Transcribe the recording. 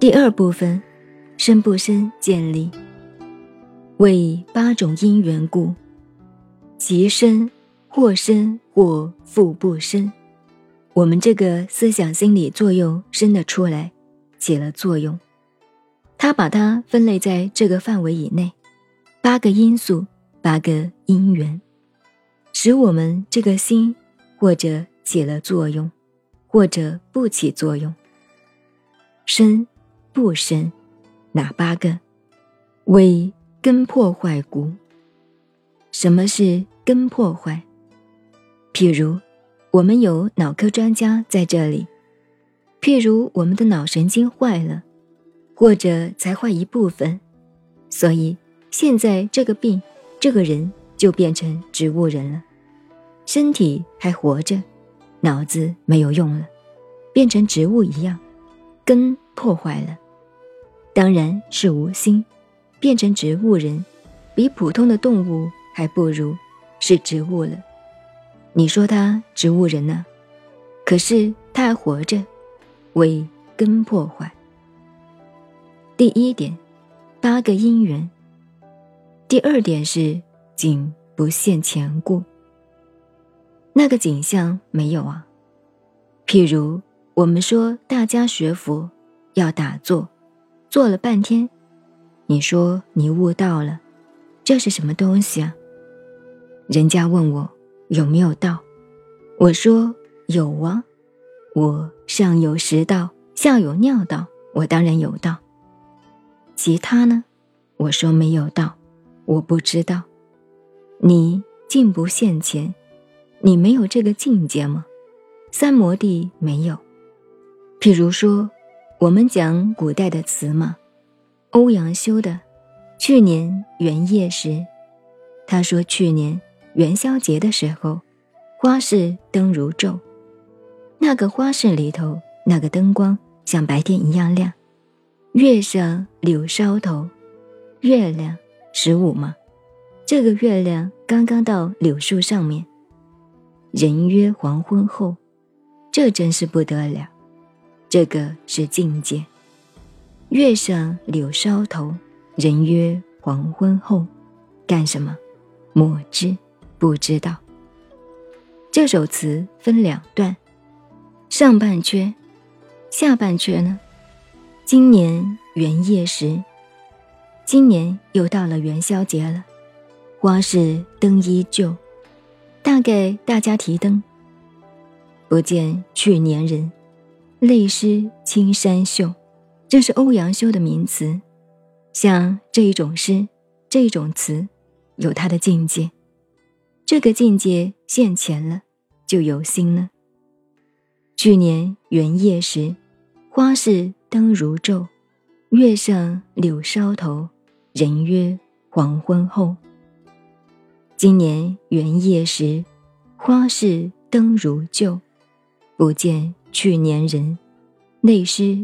第二部分，生不生建立，为八种因缘故，其生或生或复不生。我们这个思想心理作用生得出来，起了作用，他把它分类在这个范围以内，八个因素，八个因缘，使我们这个心或者起了作用，或者不起作用，生。不生，哪八个？为根破坏骨。什么是根破坏？譬如，我们有脑科专家在这里。譬如，我们的脑神经坏了，或者才坏一部分，所以现在这个病，这个人就变成植物人了。身体还活着，脑子没有用了，变成植物一样，根破坏了。当然是无心，变成植物人，比普通的动物还不如，是植物了。你说他植物人呢？可是他还活着，为根破坏。第一点，八个因缘。第二点是景不现前故。那个景象没有啊。譬如我们说大家学佛要打坐。坐了半天，你说你悟道了，这是什么东西啊？人家问我有没有道，我说有啊，我上有食道，下有尿道，我当然有道。其他呢？我说没有道，我不知道。你进不现前，你没有这个境界吗？三摩地没有。譬如说。我们讲古代的词嘛，欧阳修的《去年元夜时》，他说去年元宵节的时候，花市灯如昼，那个花市里头那个灯光像白天一样亮，月上柳梢头，月亮十五嘛，这个月亮刚刚到柳树上面，人约黄昏后，这真是不得了。这个是境界。月上柳梢头，人约黄昏后，干什么？莫知，不知道。这首词分两段，上半阙，下半阙呢？今年元夜时，今年又到了元宵节了，花市灯依旧，大概大家提灯，不见去年人。泪湿青山袖，这是欧阳修的名词。像这一种诗，这一种词，有它的境界。这个境界现前了，就有心了。去年元夜时，花市灯如昼，月上柳梢头，人约黄昏后。今年元夜时，花市灯如旧，不见。去年人，泪湿